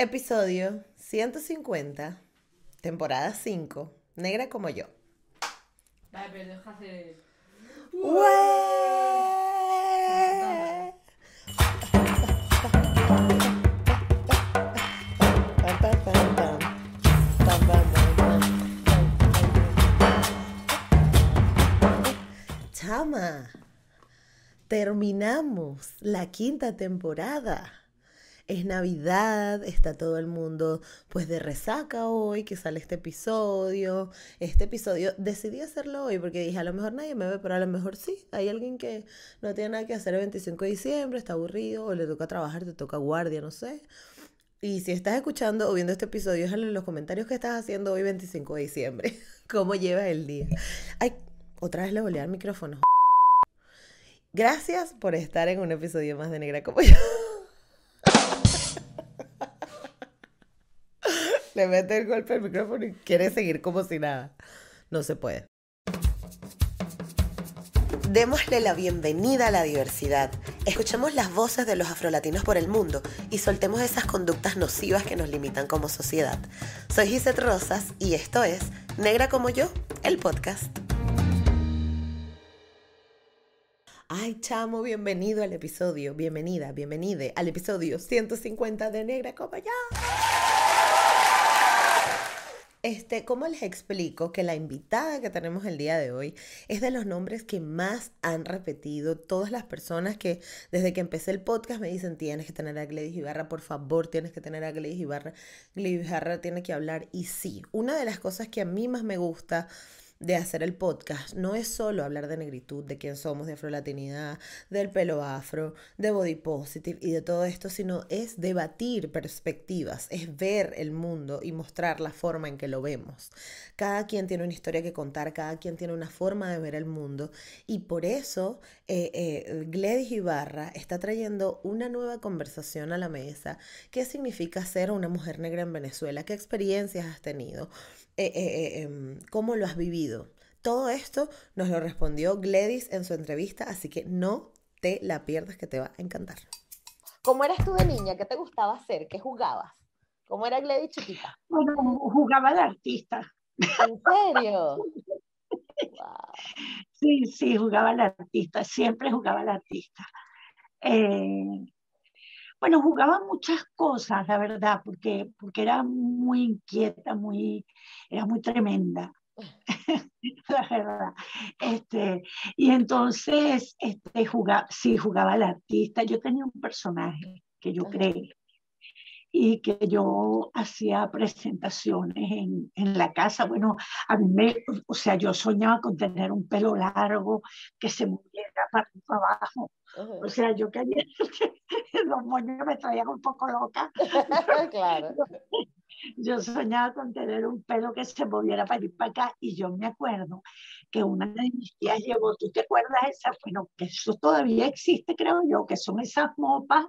Episodio 150, temporada 5, negra como yo. Vale, pero. Chama, terminamos la quinta temporada. Es Navidad, está todo el mundo pues de resaca hoy que sale este episodio. Este episodio decidí hacerlo hoy porque dije, a lo mejor nadie me ve, pero a lo mejor sí. Hay alguien que no tiene nada que hacer el 25 de diciembre, está aburrido o le toca trabajar, te toca guardia, no sé. Y si estás escuchando o viendo este episodio, déjalo en los comentarios qué estás haciendo hoy 25 de diciembre. ¿Cómo llevas el día? Ay, otra vez le volví al micrófono. Gracias por estar en un episodio más de Negra como yo. Le mete el golpe al micrófono y quiere seguir como si nada. No se puede. Démosle la bienvenida a la diversidad. Escuchemos las voces de los afrolatinos por el mundo y soltemos esas conductas nocivas que nos limitan como sociedad. Soy Gisette Rosas y esto es Negra como yo, el podcast. Ay, chamo, bienvenido al episodio, bienvenida, bienvenide al episodio 150 de Negra como yo. Este, ¿cómo les explico que la invitada que tenemos el día de hoy es de los nombres que más han repetido todas las personas que desde que empecé el podcast me dicen tienes que tener a Gladys Ibarra, por favor, tienes que tener a Gladys Ibarra, Gladys Ibarra tiene que hablar y sí, una de las cosas que a mí más me gusta de hacer el podcast no es solo hablar de negritud, de quién somos, de afrolatinidad, del pelo afro, de body positive y de todo esto, sino es debatir perspectivas, es ver el mundo y mostrar la forma en que lo vemos. Cada quien tiene una historia que contar, cada quien tiene una forma de ver el mundo y por eso eh, eh, Gladys Ibarra está trayendo una nueva conversación a la mesa. ¿Qué significa ser una mujer negra en Venezuela? ¿Qué experiencias has tenido? Eh, eh, em, cómo lo has vivido. Todo esto nos lo respondió Gladys en su entrevista, así que no te la pierdas que te va a encantar. ¿Cómo eras tú de niña? ¿Qué te gustaba hacer? ¿Qué jugabas? ¿Cómo era Gladys chiquita? Bueno, jugaba de artista. ¿En serio? Sí, sí, jugaba al artista, siempre jugaba al artista. Eh, bueno, jugaba muchas cosas, la verdad, porque, porque era muy inquieta, muy, era muy tremenda. la verdad. Este, y entonces, este, jugaba, sí, jugaba al artista. Yo tenía un personaje que yo creé y que yo hacía presentaciones en, en, la casa. Bueno, a mí me, o sea, yo soñaba con tener un pelo largo que se moviera para abajo. O sea, yo quería, los moños me traían un poco loca. claro. Yo soñaba con tener un pelo que se moviera para ir para acá y yo me acuerdo que una de mis tías llevó, ¿tú te acuerdas esa? Bueno, que eso todavía existe, creo yo, que son esas mopas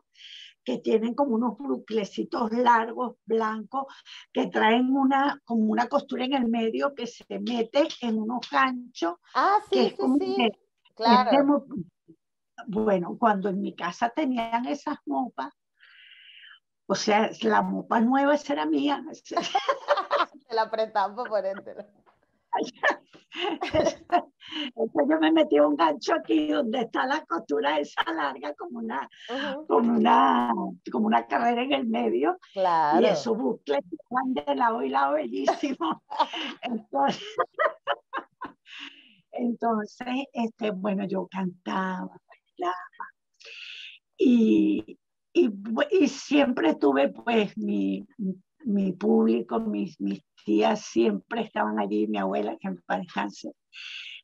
que tienen como unos buclecitos largos, blancos, que traen una, como una costura en el medio que se mete en unos ganchos. Ah, sí, sí, sí. claro. Bueno, cuando en mi casa tenían esas mopas, o sea, la mopa nueva esa era mía. Te la apretamos por entero. yo me metí un gancho aquí donde está la costura esa larga como una, como una, como una carrera en el medio. Claro. Y esos bucles van de lado y lado bellísimo. Entonces, entonces este, bueno, yo cantaba, bailaba. Y, y, y siempre tuve pues mi, mi público, mis, mis tías siempre estaban allí, mi abuela, que me descanse,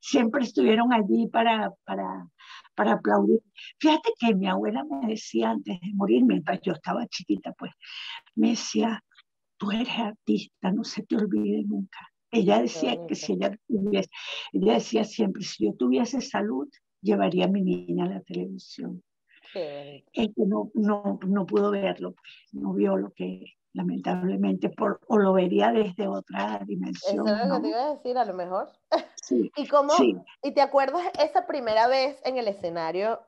siempre estuvieron allí para, para, para aplaudir. Fíjate que mi abuela me decía antes de morir, mientras yo estaba chiquita, pues, me decía, tú eres artista, no se te olvide nunca. Ella decía que si ella tuviese, ella decía siempre, si yo tuviese salud, llevaría a mi niña a la televisión. Es que no, no, no pudo verlo, pues, no vio lo que lamentablemente, por, o lo vería desde otra dimensión. Eso es lo que te iba a decir, a lo mejor. Sí, ¿Y cómo, sí. y te acuerdas esa primera vez en el escenario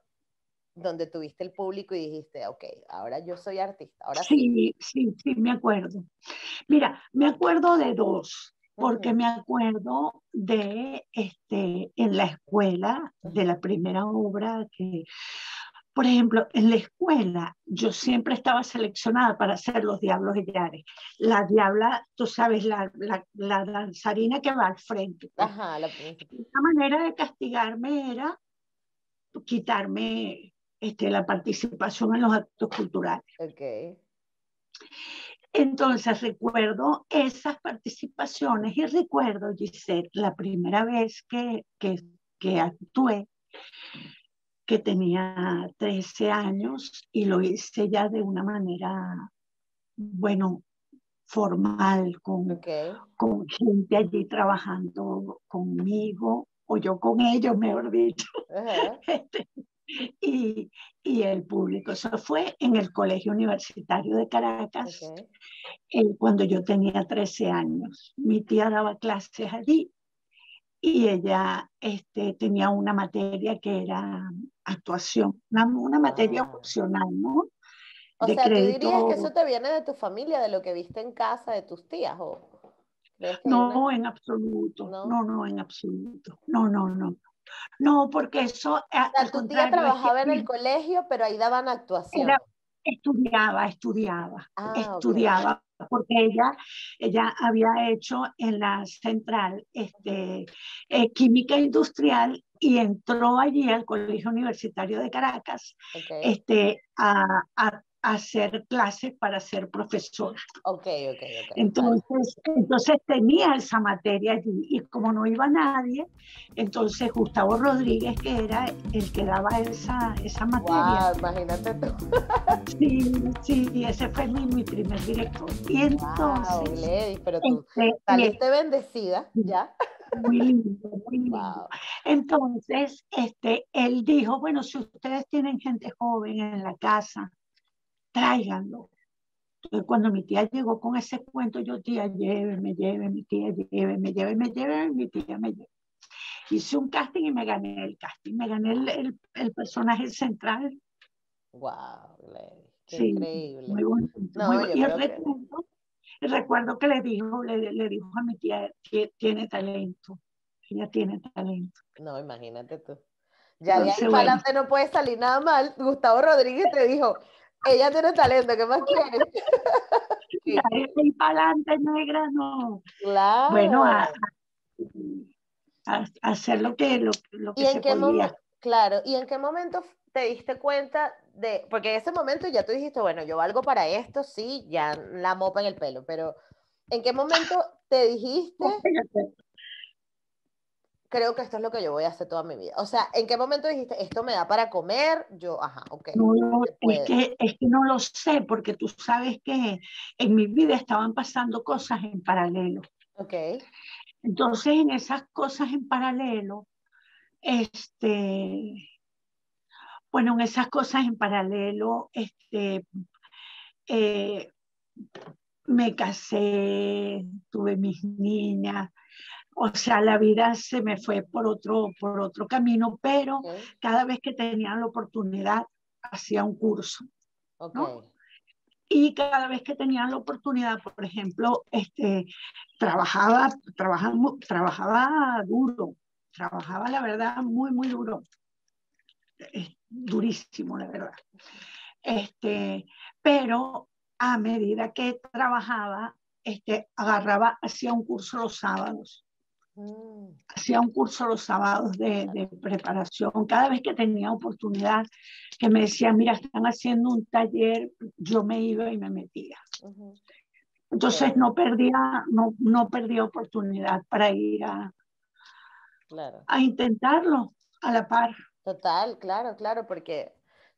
donde tuviste el público y dijiste, ok, ahora yo soy artista. Ahora sí, sí, sí, sí, me acuerdo. Mira, me acuerdo de dos, porque me acuerdo de, este, en la escuela, de la primera obra que, por ejemplo, en la escuela yo siempre estaba seleccionada para hacer Los Diablos de Yares. La diabla, tú sabes, la, la, la danzarina que va al frente. pues. Ajá, la. Una manera de castigarme era quitarme este, la participación en los actos culturales. Ok. Entonces recuerdo esas participaciones y recuerdo, Giselle, la primera vez que, que, que actué, que tenía 13 años y lo hice ya de una manera, bueno, formal, con, con gente allí trabajando conmigo, o yo con ellos, mejor dicho. Este, y, y el público. Eso fue en el Colegio Universitario de Caracas, Ok. eh, cuando yo tenía 13 años. Mi tía daba clases allí y ella este, tenía una materia que era actuación, una, una materia Wow. opcional, ¿no? O De sea, ¿tú dirías que crédito. eso te viene de tu familia, de lo que viste en casa de tus tías? ¿O hay una- No, en absoluto, ¿No? no, no, en absoluto, no, no, no. No, porque eso, O sea, al tu tía trabajaba en el colegio, pero ahí daban actuación. Era- estudiaba, estudiaba, Ah, estudiaba, porque ella, ella había hecho en la central este, eh, química industrial y entró allí al Colegio Universitario de Caracas este, a hacer clases para ser profesora. ok, ok, ok. vale. Entonces, entonces tenía esa materia allí y como no iba nadie, entonces Gustavo Rodríguez, que era el que daba esa, esa materia, Wow, imagínate tú. Sí, sí, ese fue mi, mi primer director. Y Wow, entonces, Gladys, pero tú este, y saliste bendecida, ¿ya? muy lindo, muy lindo. Wow. Entonces, este, él dijo, bueno, si ustedes tienen gente joven en la casa, tráiganlo. Entonces, cuando mi tía llegó con ese cuento, yo, tía, lléveme, lléveme, tía, lléveme, lléveme, lléveme, mi tía me llevó. Hice un casting y me gané el casting, me gané el, el- el personaje central. Wow, Gladys, qué Sí, increíble. muy bonito. No, muy y creo que- recuerdo, recuerdo que le dijo, le, le dijo a mi tía que tiene talento, ella tiene talento. No, imagínate tú. Ya de ahí para adelante no puede salir nada mal. Gustavo Rodríguez te dijo, ella tiene talento, ¿qué más quieres? Y ahí para adelante, negra, no. Claro. Bueno, a, a- a- a hacer lo que, lo, lo que ¿Y se qué podía. momento, claro, y en qué momento te diste cuenta de, porque en ese momento ya tú dijiste, bueno, yo valgo para esto, sí, ya la mopa en el pelo, pero ¿en qué momento te dijiste, creo que esto es lo que yo voy a hacer toda mi vida? O sea, ¿en qué momento dijiste, esto me da para comer? Yo, ajá, ok. No se es, que, es que no lo sé, porque tú sabes que en mi vida estaban pasando cosas en paralelo. Ok, Entonces, en esas cosas en paralelo, este, bueno, en esas cosas en paralelo, este, eh, me casé, tuve mis niñas, o sea, la vida se me fue por otro, por otro camino, pero cada vez que tenía la oportunidad, hacía un curso. ¿no? Y cada vez que tenía la oportunidad, por ejemplo, este, trabajaba, trabajaba, trabajaba duro, trabajaba la verdad muy, muy duro, Es durísimo la verdad. Este, pero a medida que trabajaba, este, agarraba, hacía un curso los sábados, hacía un curso los sábados de, de preparación. Cada vez que tenía oportunidad, que me decían, mira, están haciendo un taller, yo me iba y me metía. Entonces no perdía, no, no perdía oportunidad para ir a, Claro. a intentarlo a la par. Total, claro, claro, porque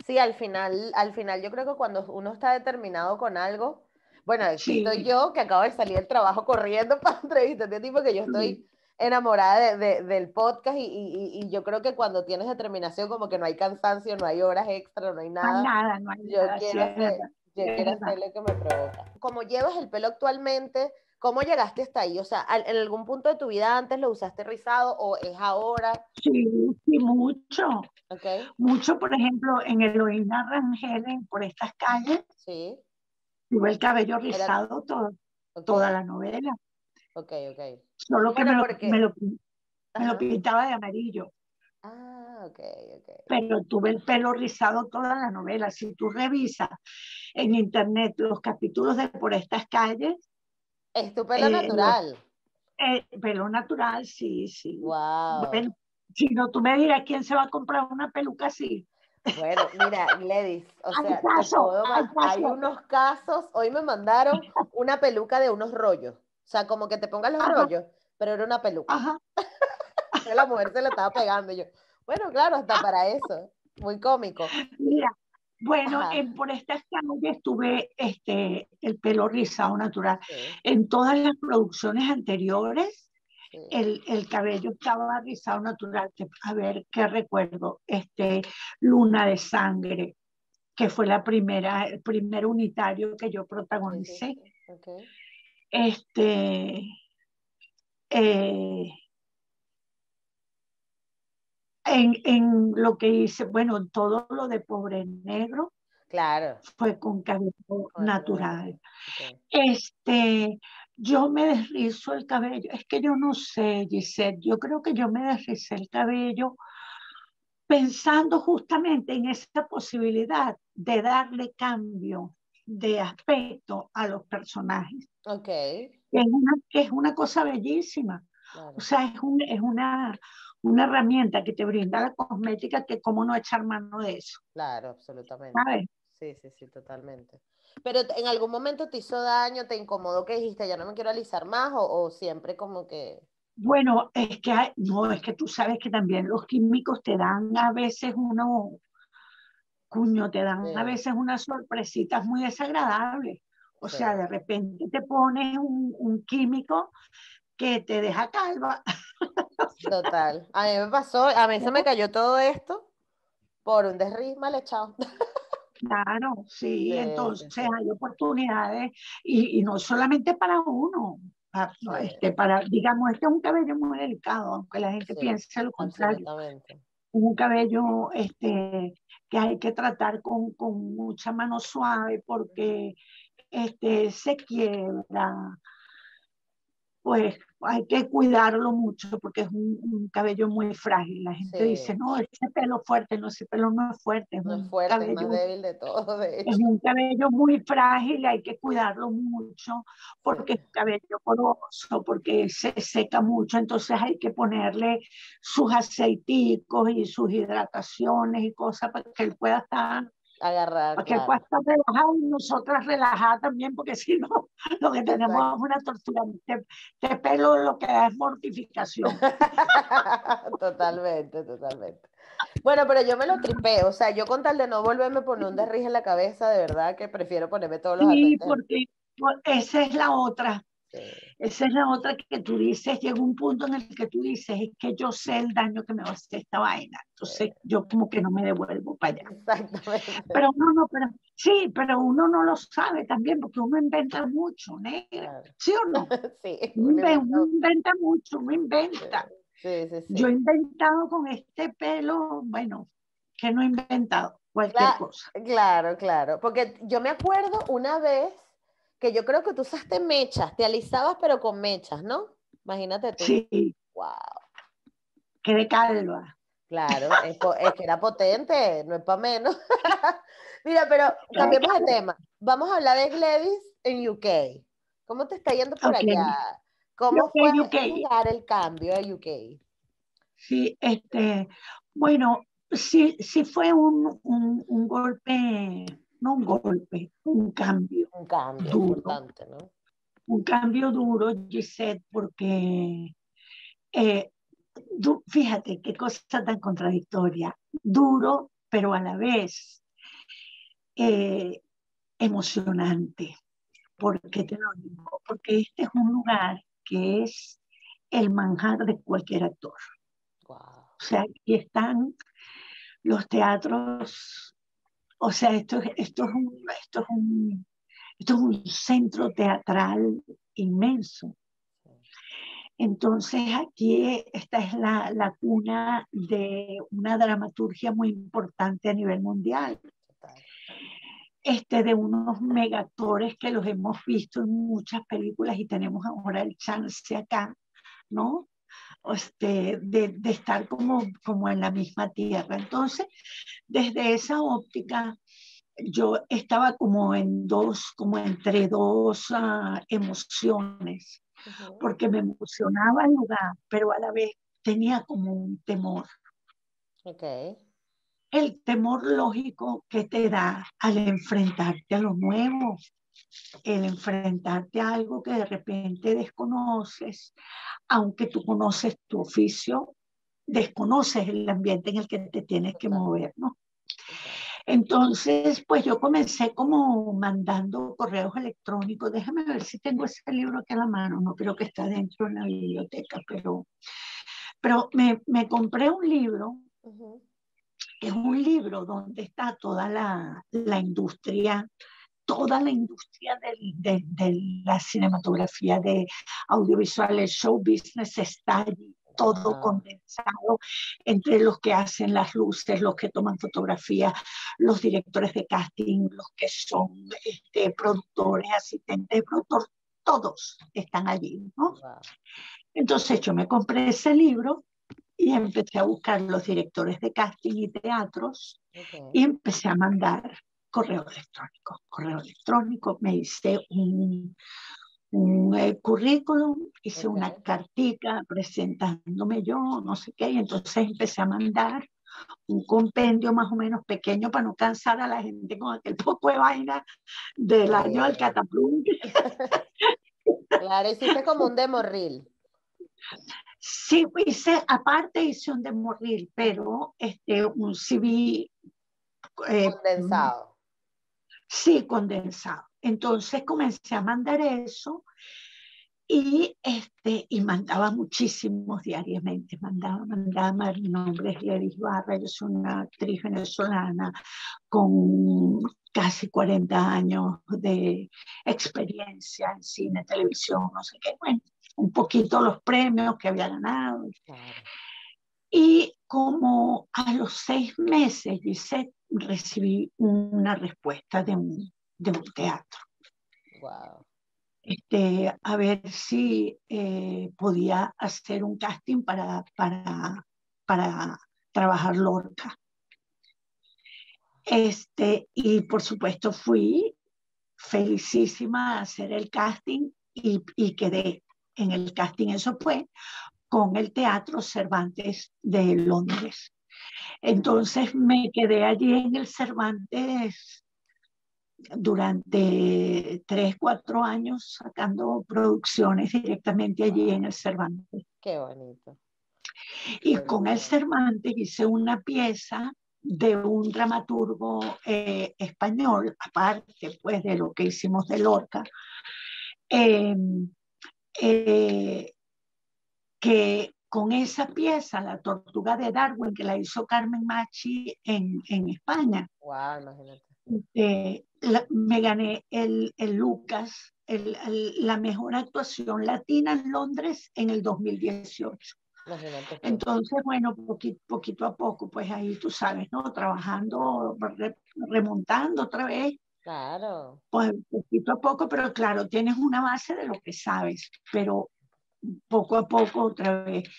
sí, al final, al final yo creo que cuando uno está determinado con algo, bueno, Sí. yo que acabo de salir del trabajo corriendo para entrevistas, de tipo que yo estoy enamorada de- de- del podcast y, y- y yo creo que cuando tienes determinación como que no hay cansancio, no hay horas extra, no hay No hay nada. nada, no hay Yo nada. quiero hacer, yo quiero hacer lo que me provoca. Como llevas el pelo actualmente, ¿Cómo llegaste hasta ahí? O sea, ¿en algún punto de tu vida antes lo usaste rizado o es ahora? Sí, sí, mucho, ¿Ok? mucho, por ejemplo, en Eloína Rangel, en- por estas calles, Sí. tuve el cabello rizado todo- ok, toda la novela, Ok, ok. solo que Bueno, me lo, porque- me lo me lo pintaba de amarillo, Ah, ok, ok. pero tuve el pelo rizado toda la novela. Si tú revisas en internet los capítulos de Por estas calles, Es tu pelo Eh, lo- natural. eh, pelo natural, sí, sí. Wow. Bueno, si no, tú me dirás quién se va a comprar una peluca así. Bueno, mira, Gladys, o Hay sea, te caso, hay hay unos casos, hoy me mandaron una peluca de unos rollos, sea, como que te pongas los Ajá. rollos, pero era una peluca, Ajá. la mujer se le estaba pegando, y yo, bueno, claro, hasta para eso, muy cómico. Mira, bueno, en por estas calles tuve este, el pelo rizado natural. Sí, En todas las producciones anteriores, sí. el, el cabello estaba rizado natural. A ver, ¿qué recuerdo? Este, Luna de Sangre, que fue la primera, el primer unitario que yo protagonicé. Este, eh, en, en lo que hice, bueno, todo lo de Pobre Negro Claro. fue con cabello natural. Este, yo me desrizo el cabello. Es que yo no sé, Giselle, yo creo que yo me desricé el cabello pensando justamente en esa posibilidad de darle cambio de aspecto a los personajes, Ok, es una, es una cosa bellísima. claro. O sea, es, un- es una, una herramienta que te brinda la cosmética que cómo no echar mano de eso, Claro, absolutamente. ¿sabes? Sí, sí, sí, totalmente. Pero en algún momento te hizo daño, te incomodó que dijiste, ya no me quiero alisar más, o, o siempre como que, Bueno, es que hay- no, es que tú sabes que también los químicos te dan a veces uno, cuño, te dan a veces unas sorpresitas muy desagradables. O Sí. sea, de repente te pones un, un químico que te deja calva. total. A mí me pasó, a mí se me cayó todo esto por un desriz mal echado. Claro, sí, Sí, entonces sí, hay oportunidades y, y no solamente para uno, pa- no, Sí. este, para, digamos, este es un cabello muy delicado, aunque la gente piense lo contrario. Es un cabello este, que hay que tratar con, con mucha mano suave porque este, se quiebra. Pues hay que cuidarlo mucho porque es un, un cabello muy frágil. La gente Sí. dice, no, ese pelo fuerte, no, ese pelo no es fuerte, es No es fuerte, es más cabello débil de todo, de hecho. es un cabello muy frágil, hay que cuidarlo mucho porque es un cabello poroso, porque se seca mucho, entonces hay que ponerle sus aceiticos y sus hidrataciones y cosas para que él pueda estar, Agarrar, para que él claro. estar relajado y nosotras relajadas también, porque si no, lo que tenemos Exacto. es una tortura. Este, este pelo lo que da es mortificación. Totalmente, totalmente. Bueno, pero yo me lo tripé, o sea, yo con tal de no volverme a poner un derriz en la cabeza, de verdad que prefiero ponerme todos los Sí, porque por- esa es la otra. Esa es la otra que tú dices, llega un punto en el que tú dices, es que yo sé el daño que me va a hacer esta vaina, entonces yo como que no me devuelvo para allá. exactamente. Pero uno no, pero sí, pero uno no lo sabe también, porque uno inventa mucho, negra, Claro. ¿sí o no? Sí, Uno uno inven- inventa- mucho, uno inventa. sí, sí, sí. Yo he inventado con este pelo, bueno, que no he inventado, cualquier Cla- cosa. Claro, claro, porque yo me acuerdo una vez que yo creo que tú usaste mechas, te alisabas pero con mechas, ¿no? Imagínate tú. Sí, Wow. quedé calva. Claro, es, que era potente, no es para menos. Mira, pero cambiemos de tema. Vamos a hablar de Gladys en UK. ¿Cómo te está yendo por allá? ¿Cómo fue llegar el cambio a UK? Sí, este, bueno, sí, sí fue un, un, un golpe, no un golpe, un cambio, Un cambio Duro. importante, ¿no? un cambio duro, Gisette, porque eh, du- fíjate qué cosa tan contradictoria, duro, pero a la vez eh, emocionante. ¿Por qué te lo digo? Porque este es un lugar que es el manjar de cualquier actor. Wow. O sea, aquí están los teatros, o sea, esto, es- esto, es, un, esto, es, un, esto es un centro teatral inmenso. Entonces aquí esta es la, la cuna de una dramaturgia muy importante a nivel mundial. Este, de unos megactores que los hemos visto en muchas películas y tenemos ahora el chance acá, ¿no? Este, de, de, estar como, como en la misma tierra. Entonces, desde esa óptica, yo estaba como en dos, como entre dos uh, emociones, uh -huh. porque me emocionaba el lugar, pero a la vez tenía como un temor. Okay. El temor lógico que te da al enfrentarte a lo nuevo, el enfrentarte a algo que de repente desconoces, aunque tú conoces tu oficio, desconoces el ambiente en el que te tienes que mover, ¿no? Entonces, pues yo comencé como mandando correos electrónicos. Déjame ver si tengo ese libro aquí a la mano. No creo que está dentro de la biblioteca, pero, pero me, me compré un libro. Uh -huh. Es un libro donde está toda la, la industria toda la industria de, de, de, la cinematografía, de audiovisual, el show business está allí, todo condensado entre los que hacen las luces, los que toman fotografías, los directores de casting, los que son este, productores, asistentes de productor, todos están allí, ¿no? Wow. Entonces yo me compré ese libro y empecé a buscar los directores de casting y teatros okay. y empecé a mandar correo electrónico. Correo electrónico, me hice un, un eh, currículum, hice okay. una cartica presentándome yo, no sé qué, y entonces empecé a mandar un compendio más o menos pequeño para no cansar a la gente con aquel poco de vaina del año del cataplum. claro, hiciste como un demorril. Sí, hice, aparte hice un demorril, pero este, un CV eh, condensado. Sí, condensado. Entonces comencé a mandar eso y, este, y mandaba muchísimos diariamente. Mandaba, mandaba, mi nombre es Gladys Barra, yo soy una actriz venezolana con casi 40 años de experiencia en cine, televisión, no sé qué. Bueno, un poquito los premios que había ganado. Y como a los seis meses, dice, recibí una respuesta de un, de un teatro. Wow. Este, a ver si eh, podía hacer un casting para, para, para trabajar Lorca. Este, y por supuesto fui felicísima a hacer el casting y, y quedé en el casting. Eso fue con el Teatro Cervantes de Londres. Entonces me quedé allí en el Cervantes durante tres, cuatro años sacando producciones directamente allí en el Cervantes. Qué bonito. Y con el Cervantes hice una pieza de un dramaturgo eh, español, aparte pues de lo que hicimos de Lorca, eh, eh, que con esa pieza, La Tortuga de Darwin, que la hizo Carmen Machi en, en España. Wow, imagínate. Eh, la, me gané el, el Lucas, el, el, la mejor actuación latina en Londres en el 2018. Imagínate. Entonces, bueno, poquito, poquito a poco, pues ahí tú sabes, ¿no? Trabajando, re, remontando otra vez. Claro. Pues poquito a poco, pero claro, tienes una base de lo que sabes, pero poco a poco otra vez.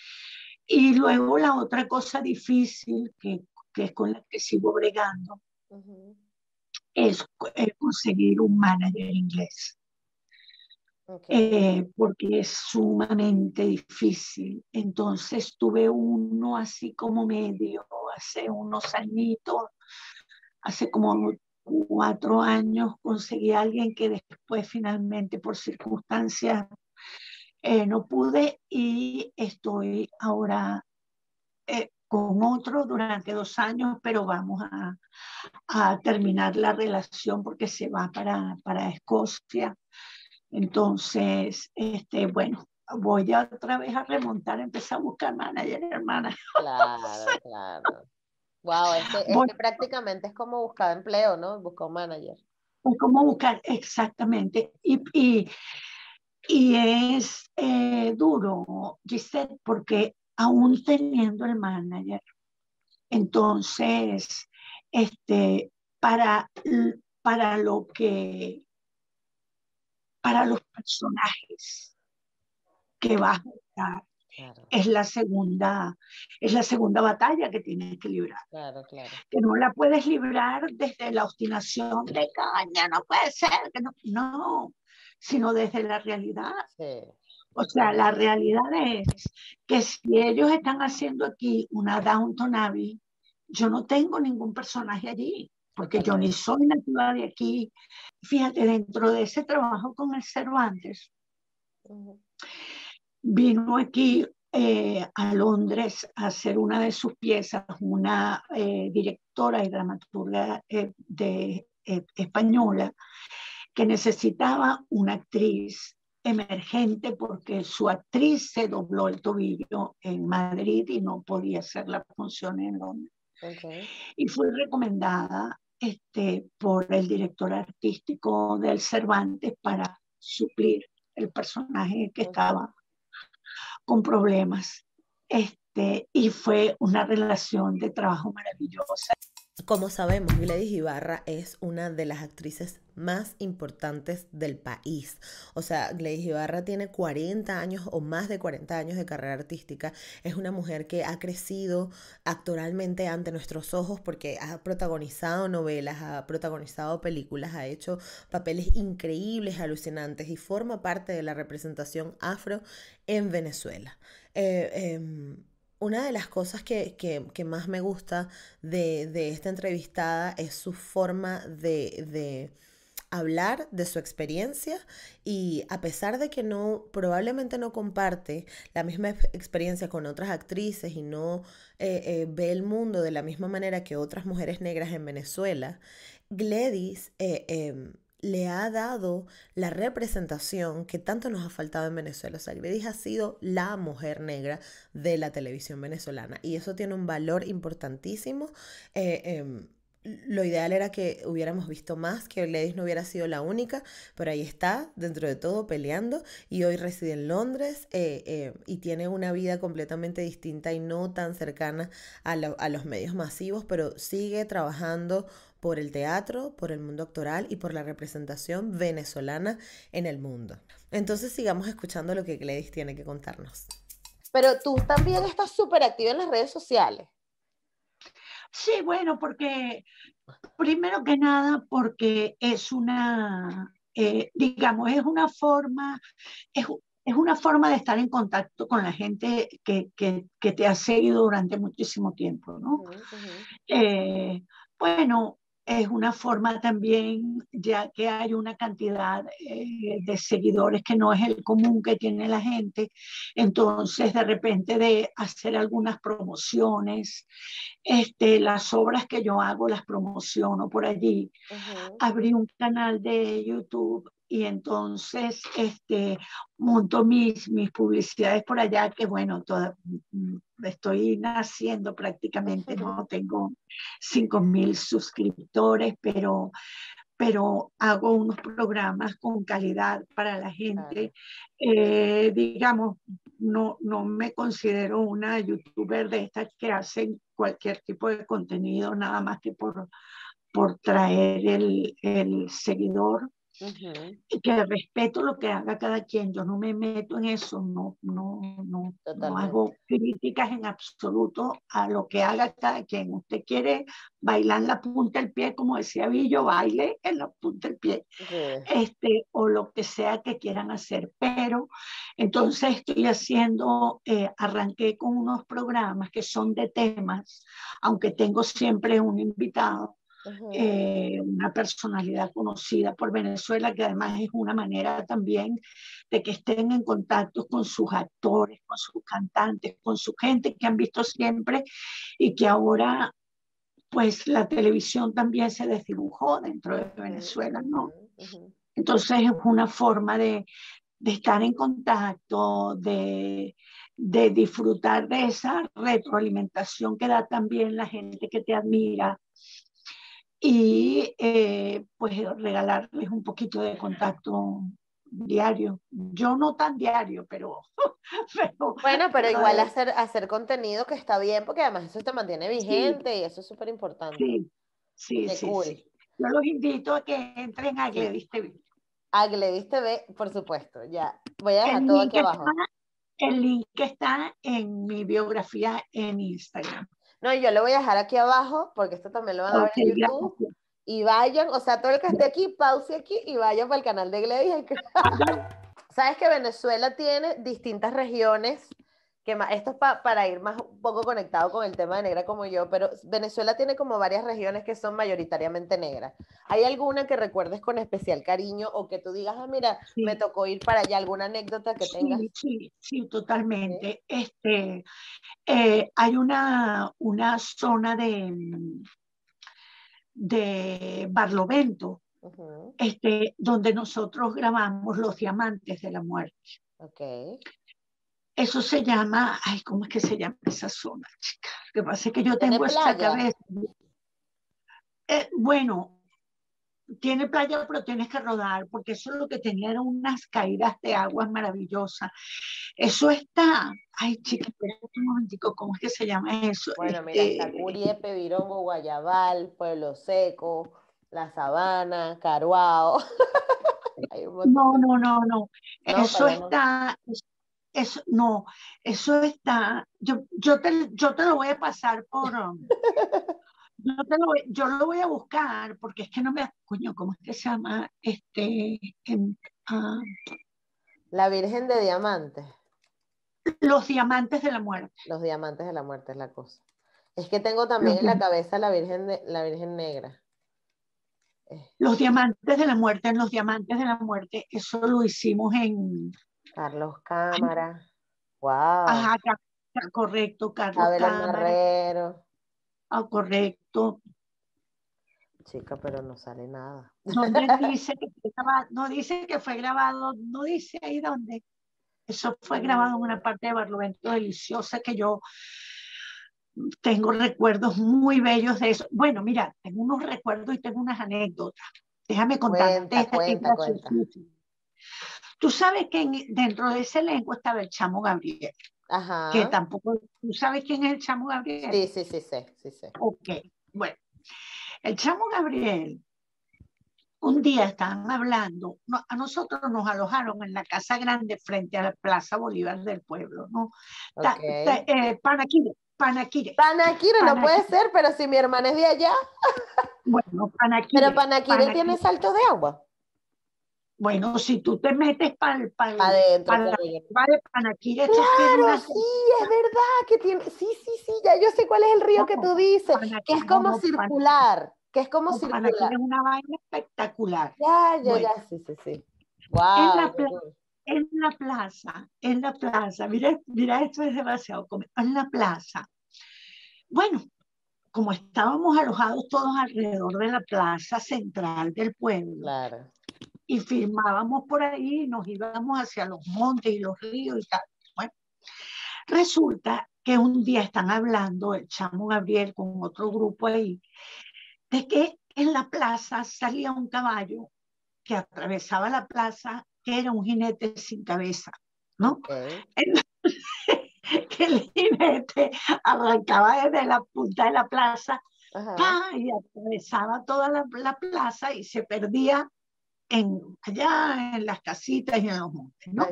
Y luego la otra cosa difícil que, que es con la que sigo bregando uh -huh. es, es, conseguir un manager inglés. Okay. Eh, porque es sumamente difícil. Entonces tuve uno así como medio, hace unos añitos, hace como cuatro años conseguí a alguien que después finalmente por circunstancias eh, no pude y estoy ahora eh, con otro durante dos años, pero vamos a, a, terminar la relación porque se va para, para Escocia. Entonces, este, bueno, voy a otra vez a remontar, empezar a buscar manager, hermana. Claro, claro. Wow, este, este bueno, prácticamente es como buscar empleo, ¿no? Buscar un manager. Es como buscar, exactamente. Y, y Y es eh, duro, Gisette, porque aún teniendo el manager, entonces, este, para, para lo que, para los personajes que vas a jugar, es la segunda, es la segunda batalla que tienes que librar. Claro, claro. Que no la puedes librar desde la obstinación de caña, no puede ser, que no, no, sino desde la realidad. O sea, la realidad es que si ellos están haciendo aquí una Downton Abbey, yo no tengo ningún personaje allí, porque yo ni soy nativa de aquí. Fíjate, dentro de ese trabajo con el Cervantes, vino aquí eh, a Londres a hacer una de sus piezas, una eh, directora y dramaturga eh, de, española que necesitaba una actriz emergente porque su actriz se dobló el tobillo en Madrid y no podía hacer la función en Londres. Y fue recomendada este, por el director artístico del Cervantes para suplir el personaje que estaba con problemas. Este, y fue una relación de trabajo maravillosa. Como sabemos, Gladys Ibarra es una de las actrices más importantes del país. O sea, Gladys Ibarra tiene 40 años o más de 40 años de carrera artística. Es una mujer que ha crecido actoralmente ante nuestros ojos porque ha protagonizado novelas, ha protagonizado películas, ha hecho papeles increíbles, alucinantes y forma parte de la representación afro en Venezuela. Eh, em, una de las cosas que, más me gusta de, esta entrevistada es su forma de, hablar de su experiencia y a pesar de que no probablemente no comparte la misma experiencia con otras actrices y no eh, eh, ve el mundo de la misma manera que otras mujeres negras en Venezuela, Gladys eh, em, le ha dado la representación que tanto nos ha faltado en Venezuela. O sea, ha sido la mujer negra de la televisión venezolana y eso tiene un valor importantísimo. Eh, em, lo ideal era que hubiéramos visto más, que Gladys no hubiera sido la única, pero ahí está, dentro de todo, peleando y hoy reside en Londres eh, eh, y tiene una vida completamente distinta y no tan cercana a, a los medios masivos, pero sigue trabajando por el teatro, por el mundo actoral y por la representación venezolana en el mundo. Entonces sigamos escuchando lo que Gladys tiene que contarnos. Pero tú también estás súper activa en las redes sociales. Sí, bueno, porque primero que nada, porque es una, eh, digamos, es una forma, es, una forma de estar en contacto con la gente que, te ha seguido durante muchísimo tiempo, ¿no? Eh, bueno, es una forma también, ya que hay una cantidad eh, de seguidores que no es el común que tiene la gente, entonces de repente de hacer algunas promociones, este, las obras que yo hago las promociono por allí. Abrí un canal de YouTube y entonces este, monto mis, mis publicidades por allá, que bueno, toda, mm, estoy naciendo prácticamente, no tengo 5 mil suscriptores, pero, pero hago unos programas con calidad para la gente. Eh, digamos, no, no me considero una youtuber de estas que hacen cualquier tipo de contenido, nada más que por, por traer el, el seguidor y que respeto lo que haga cada quien. Yo no me meto en eso, no, no, no, no hago críticas en absoluto a lo que haga cada quien. Usted quiere bailar en la punta del pie, como decía Villo, baile en la punta del pie, este, o lo que sea que quieran hacer. Pero entonces estoy haciendo, eh, arranqué con unos programas que son de temas, aunque tengo siempre un invitado eh, una personalidad conocida por Venezuela, que además es una manera también de que estén en contacto con sus actores, con sus cantantes, con su gente que han visto siempre y que ahora pues la televisión también se desdibujó dentro de Venezuela, ¿no? Entonces es una forma de, de estar en contacto, de, de, disfrutar de esa retroalimentación que da también la gente que te admira y eh, pues regalarles un poquito de contacto diario. Yo no tan diario, pero... pero bueno, pero igual hacer, hacer contenido que está bien, porque además eso te mantiene vigente y eso es súper importante. Sí, sí, sí, Yo los invito a que entren a Gledis TV. A Gledis TV, por supuesto, ya. Voy a dejar todo aquí abajo. el link está en mi biografía en Instagram. No, yo lo voy a dejar aquí abajo, porque esto también lo van a ver en YouTube. Y vayan, o sea, todo el que esté aquí, pause aquí y vayan para el canal de Gladys. Sabes que Venezuela tiene distintas regiones, que esto es para ir más un poco conectado con el tema de negra como yo, pero Venezuela tiene como varias regiones que son mayoritariamente negras. ¿Hay alguna que recuerdes con especial cariño o que tú digas, ah, mira, me tocó ir para allá, alguna anécdota que tengas? Sí, sí, totalmente. Este, eh, hay una, una zona de, de Barlovento, este, donde nosotros grabamos Los Diamantes de la Muerte. Okay. Eso se llama, ay, ¿cómo es que se llama esa zona, chica? Lo que pasa es que yo tengo esta cabeza. Eh, bueno, tiene playa, pero tienes que rodar, porque eso es lo que tenía eran unas caídas de aguas maravillosas. Eso está, ay chica, espérate un momentico, ¿cómo es que se llama eso? Bueno, mira, está este, Curiepe, Virongo, Guayabal, Pueblo Seco, La Sabana, Caruao. no, no, no, no, Eso está, eso, no, eso está, yo, yo, te, yo te lo voy a pasar por... Um, yo, lo voy a buscar porque es que no me coño, ¿cómo es que se llama? Este, ah, la Virgen de Diamantes. Los diamantes de la muerte. Los diamantes de la muerte es la cosa. Es que tengo también en la cabeza la Virgen de la Virgen Negra. Los diamantes de la muerte, en los diamantes de la muerte, eso lo hicimos en Carlos Cámara. Wow. Ajá, correcto, Carlos Cámara. Ah, correcto. Chica, pero no sale nada. ¿Dónde dice que fue grabado? No dice que fue grabado, no dice ahí dónde. Eso fue grabado en una parte de Barlovento deliciosa que yo tengo recuerdos muy bellos de eso. Bueno, mira, tengo unos recuerdos y tengo unas anécdotas. Déjame contarte. Cuenta, cuenta, Tú sabes que dentro de ese elenco estaba el chamo Gabriel. Ajá. que tampoco, ¿tú sabes quién es el Chamo Gabriel? Sí, sí, sí, sí, sí, sí. Ok, bueno, el Chamo Gabriel, un día estaban hablando, a nosotros nos alojaron en la Casa Grande frente a la Plaza Bolívar del pueblo, ¿no? Okay. eh, Panaquire, Panaquire. Panaquire, no puede ser, pero si mi hermana es de allá. bueno, Panaquire. Pero Panaquire. tiene salto de agua. Bueno, si tú te metes para el adentro, para de Panaquire, claro, sí, es verdad que tiene, sí, sí, sí, ya yo sé cuál es el río que tú dices, que es como circular, que es como circular. Panaquire es una vaina espectacular. Ya, ya, ya, sí, sí, sí. Wow, en, la en la plaza, en la plaza, mira, mira, esto es demasiado, en la plaza. Bueno, como estábamos alojados todos alrededor de la plaza central del pueblo, claro y firmábamos por ahí, nos íbamos hacia los montes y los ríos y tal. Bueno, resulta que un día están hablando el chamo Gabriel con otro grupo ahí, de que en la plaza salía un caballo que atravesaba la plaza, que era un jinete sin cabeza, ¿no? que el jinete arrancaba desde la punta de la plaza y atravesaba toda la, la, plaza y se perdía en, allá en las casitas y en los montes, ¿no?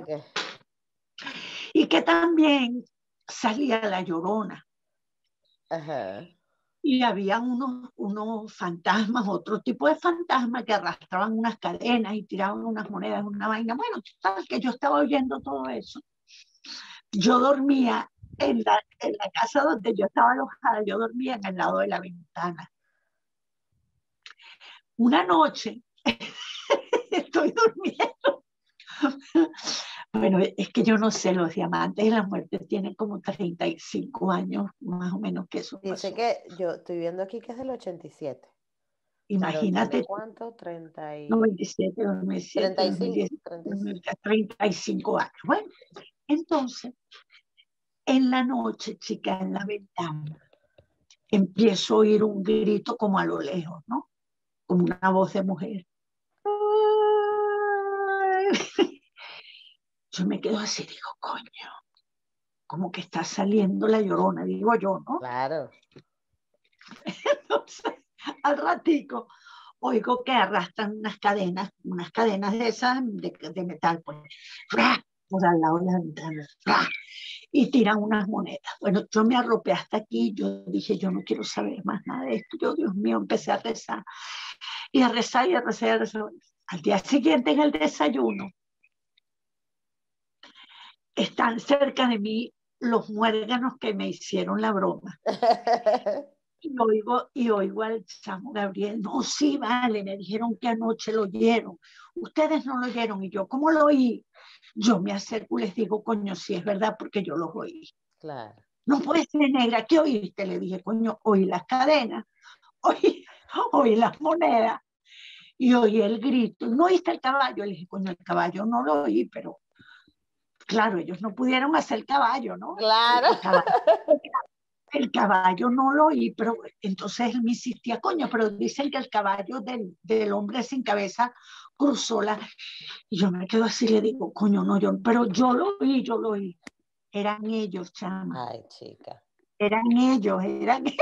Y que también salía la llorona. Y había unos, unos fantasmas, otro tipo de fantasmas que arrastraban unas cadenas y tiraban unas monedas, una vaina. Bueno, que yo estaba oyendo todo eso. Yo dormía en la, en la casa donde yo estaba alojada, yo dormía en el lado de la ventana. Una noche estoy durmiendo. Bueno, es que yo no sé, los diamantes y la muerte tienen como 35 años, más o menos que eso. Dice que yo estoy viendo aquí que es del 87. Imagínate. ¿Cuánto? 30 y... 97, 97 35, 35 años. Bueno, entonces, en la noche, chica, en la ventana, empiezo a oír un grito como a lo lejos, ¿no? Como una voz de mujer yo me quedo así, digo, coño, como que está saliendo la llorona, digo yo, ¿no? Claro. Entonces, al ratico, oigo que arrastran unas cadenas, unas cadenas de esas de, de metal, pues, por al lado de la ventana, y tiran unas monedas. Bueno, yo me arropé hasta aquí, yo dije, yo no quiero saber más nada de esto, yo, Dios mío, empecé a rezar, y a rezar, y a rezar, y a rezar. Al día siguiente en el desayuno, están cerca de mí los muérganos que me hicieron la broma. Y oigo, y oigo al chamo Gabriel, no, sí, vale, me dijeron que anoche lo oyeron. Ustedes no lo oyeron. Y yo, ¿cómo lo oí? Yo me acerco y les digo, coño, sí es verdad, porque yo los oí. Claro. No puede ser negra, ¿qué oíste? Le dije, coño, oí las cadenas, oí, oí las monedas y oí el grito. ¿No oíste el caballo? Le dije, coño, el caballo no lo oí, pero claro, ellos no pudieron hacer el caballo, ¿no? Claro. El caballo, el caballo no lo oí, pero entonces él me insistía, coño, pero dicen que el caballo del, del hombre sin cabeza cruzó la... Y yo me quedo así, le digo, coño, no, yo, pero yo lo oí, yo lo oí. Eran ellos, chama. Ay, chica. Eran ellos, eran ellos,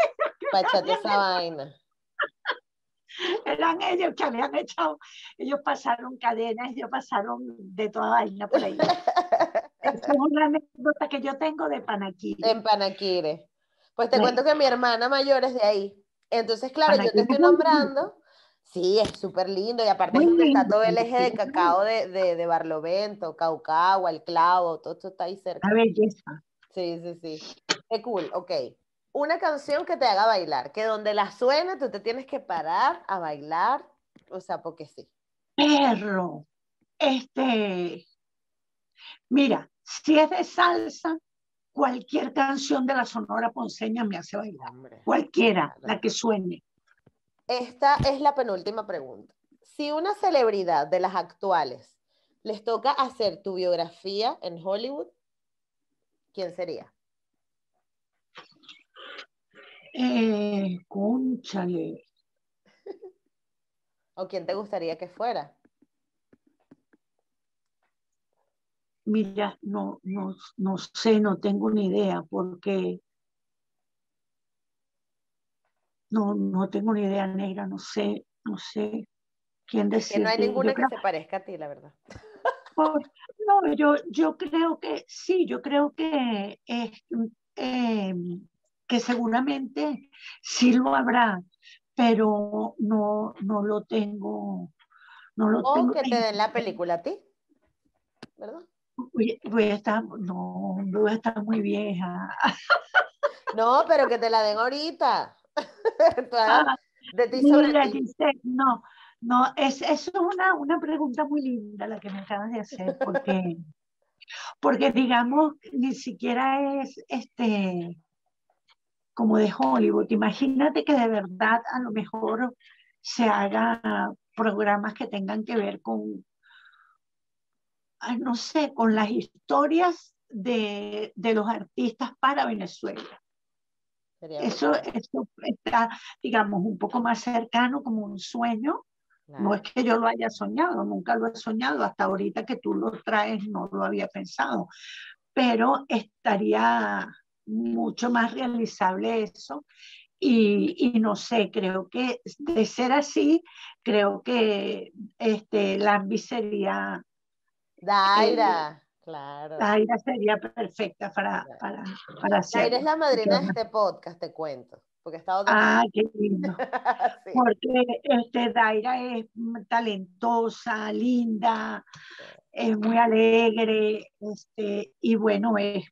Pachate esa vaina. eran ellos que habían echado, ellos pasaron cadenas, ellos pasaron de toda vaina por ahí. Esa es una anécdota que yo tengo de Panaquí. En Panaquire. Pues te Sí. cuento que mi hermana mayor es de ahí. Entonces, claro, yo te Panaquire estoy nombrando. Sí, es súper lindo. Y aparte Muy está lindo, todo el eje de Panaquire cacao de, de, de Barlovento, Caucagua, El Clavo, todo esto está ahí cerca. Una belleza. Sí, sí, sí. Qué cool, ok. Una canción que te haga bailar, que donde la suene tú te tienes que parar a bailar, o sea, porque sí. Perro. Este, mira, si es de salsa, cualquier canción de la Sonora Ponceña me hace bailar. Hombre. Cualquiera, la que suene. Esta es la penúltima pregunta. Si una celebridad de las actuales les toca hacer tu biografía en Hollywood, ¿quién sería? Eh, cónchale. ¿O quién te gustaría que fuera? Mira, no, no, no sé, no tengo ni idea, porque no, no tengo ni idea, negra, no sé, no sé quién Que no hay. Yo ninguna que creo- se parezca a ti, la verdad. Por- no, yo, yo creo que sí, yo creo que es eh, que seguramente sí lo habrá, pero no, no lo tengo, no lo O tengo. que te den la película a ti, ¿verdad? Voy, voy a estar, no, voy a estar muy vieja. No, pero que te la den ahorita. Ah, de ti sobre Mira, ti. Giselle, no, no, es, eso es una, una pregunta muy linda la que me acabas de hacer, porque, porque digamos, ni siquiera es este como de Hollywood. Imagínate que de verdad a lo mejor se haga programas que tengan que ver con, no sé, con las historias de, de los artistas para Venezuela. Eso, eso está, digamos, un poco más cercano como un sueño. No es que yo lo haya soñado, nunca lo he soñado, hasta ahorita que tú lo traes no lo había pensado, pero estaría mucho más realizable eso y, y no sé, creo que de ser así, creo que este, Lambi sería, Daira, claro. Daira sería perfecta para, para, para Daira es la madrina de este podcast, te cuento. Porque estado Ah, qué lindo. Sí, Porque este, Daira es talentosa, linda, es muy alegre, este, y bueno, es,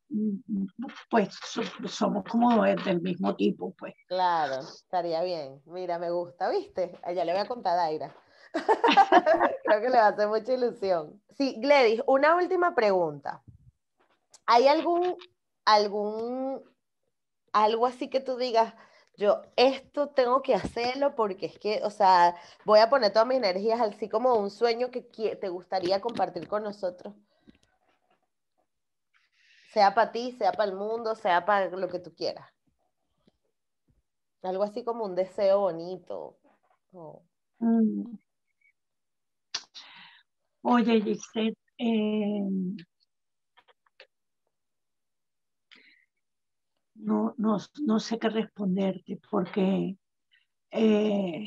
pues so- somos como de- del mismo tipo, pues. claro, estaría bien. Mira, me gusta, ¿viste? Allá le voy a contar a Daira. Creo que le va a hacer mucha ilusión. Sí, Gledys, una última pregunta. ¿Hay algún, algún, algo así que tú digas, yo esto tengo que hacerlo porque es que, o sea, voy a poner todas mis energías así como un sueño que te gustaría compartir con nosotros? Sea para ti, sea para el mundo, sea para lo que tú quieras. Algo así como un deseo bonito. Mm. Oye, Gisette, eh, no, no, no sé qué responderte porque, eh,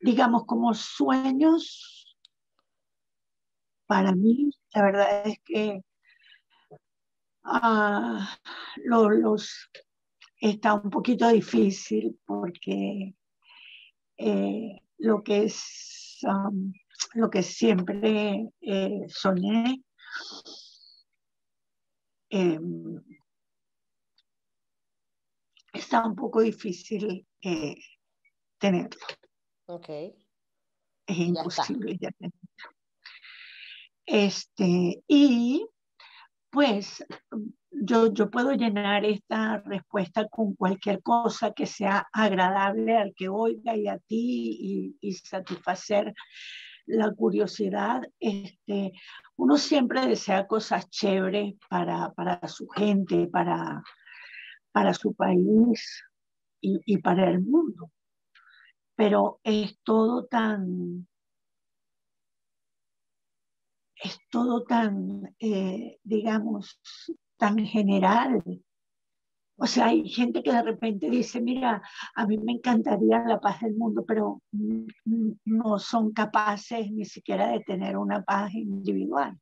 digamos, como sueños, para mí, la verdad es que ah, los, está un poquito difícil porque eh, lo que es um, lo que siempre eh, soñé em, está un poco difícil eh, tenerlo. Ok. Es imposible ya tenerlo. Este, y pues yo, yo puedo llenar esta respuesta con cualquier cosa que sea agradable al que oiga y a ti y, satisfacer la curiosidad. Este, uno siempre desea cosas chéveres para, su gente, para, para su país y, y para el mundo. Pero es todo tan es todo tan, eh, digamos, tan general. O sea, hay gente que de repente dice, mira, a mí me encantaría la paz del mundo, pero no son capaces ni siquiera de tener una paz individual.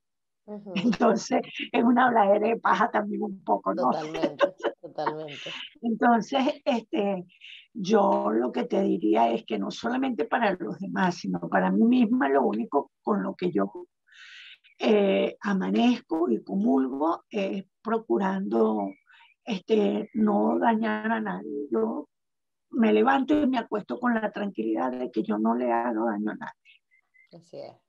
Entonces, es una habladera de paja también un poco, ¿no? Totalmente, totalmente. Entonces, este, yo lo que te diría es que no solamente para los demás, sino para mí misma, lo único con lo que yo eh, amanezco y comulgo eh, procurando este, no dañar a nadie. Yo me levanto y me acuesto con la tranquilidad de que yo no le hago daño a nadie. Así es.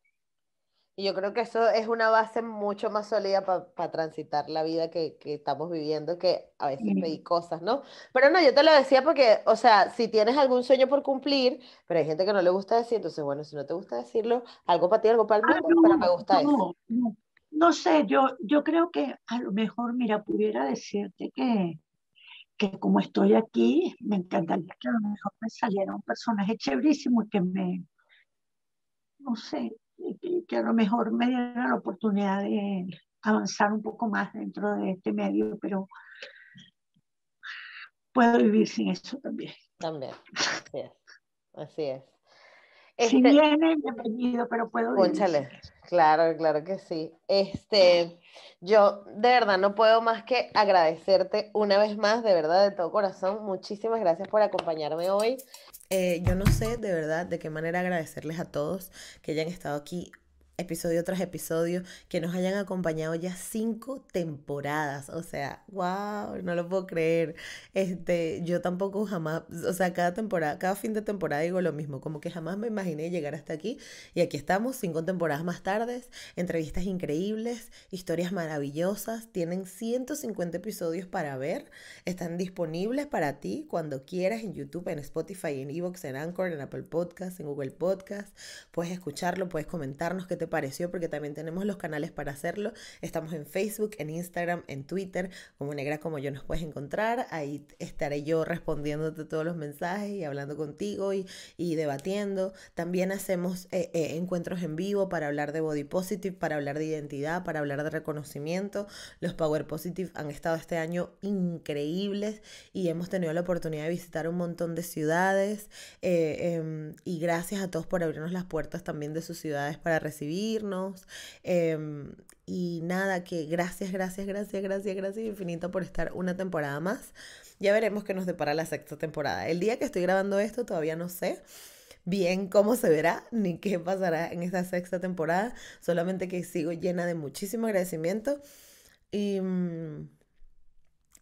Y yo creo que eso es una base mucho más sólida para transitar la vida que, que, estamos viviendo, que a veces pedí cosas, ¿no? Pero no, yo te lo decía porque, o sea, si tienes algún sueño por cumplir, pero hay gente que no le gusta decir, entonces, bueno, si no te gusta decirlo, algo para ti, algo para el ah, mundo, pero me gusta eso. No, no, sé, yo, yo creo que a lo mejor, mira, pudiera decirte que, que como estoy aquí, me encantaría que a lo mejor me saliera un personaje chéverísimo y que me, no sé, que, a lo mejor me diera la oportunidad de avanzar un poco más dentro de este medio, pero puedo vivir sin eso también. También, así. Así es. Si este viene, bienvenido, pero puedo vivir. Claro, claro que sí. Este, yo de verdad no puedo más que agradecerte una vez más, de verdad, de todo corazón. Muchísimas gracias por acompañarme hoy. Eh, yo no sé de verdad de qué manera agradecerles a todos que hayan estado aquí episodio tras episodio, que nos hayan acompañado ya cinco temporadas. O sea, wow, no lo puedo creer. Este, yo tampoco jamás, o sea, cada temporada, cada fin de temporada digo lo mismo, como que jamás me imaginé llegar hasta aquí. Y aquí estamos, cinco temporadas más tarde, entrevistas increíbles, historias maravillosas. Tienen 150 episodios para ver. Están disponibles para ti cuando quieras en YouTube, en Spotify, en Evox, en Anchor, en Apple Podcast, en Google Podcast. Puedes escucharlo, puedes comentarnos qué te pareció, porque también tenemos los canales para hacerlo. Estamos en Facebook, en Instagram, en Twitter, como Negra como yo nos puedes encontrar. Ahí estaré yo respondiéndote todos los mensajes y hablando contigo y, y debatiendo. También hacemos eh, eh, encuentros en vivo para hablar de body positive, para hablar de identidad, para hablar de reconocimiento. Los Power Positive han estado este año increíbles y hemos tenido la oportunidad de visitar un montón de ciudades. Eh, em, y gracias a todos por abrirnos las puertas también de sus ciudades para recibir Em, y nada, que gracias, gracias, gracias, gracias, gracias infinito por estar una temporada más. Ya veremos qué nos depara la sexta temporada. El día que estoy grabando esto todavía no sé bien cómo se verá ni qué pasará en esta sexta temporada, solamente que sigo llena de muchísimo agradecimiento y mm,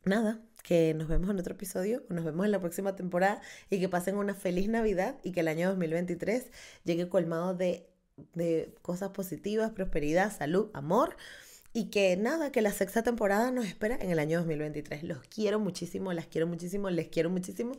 nada, que nos vemos en otro episodio, nos vemos en la próxima temporada y que pasen una feliz Navidad y que el año 2023 llegue colmado de de cosas positivas, prosperidad, salud, amor. Y que nada, que la sexta temporada nos espera en el año 2023. Los quiero muchísimo, las quiero muchísimo, les quiero muchísimo.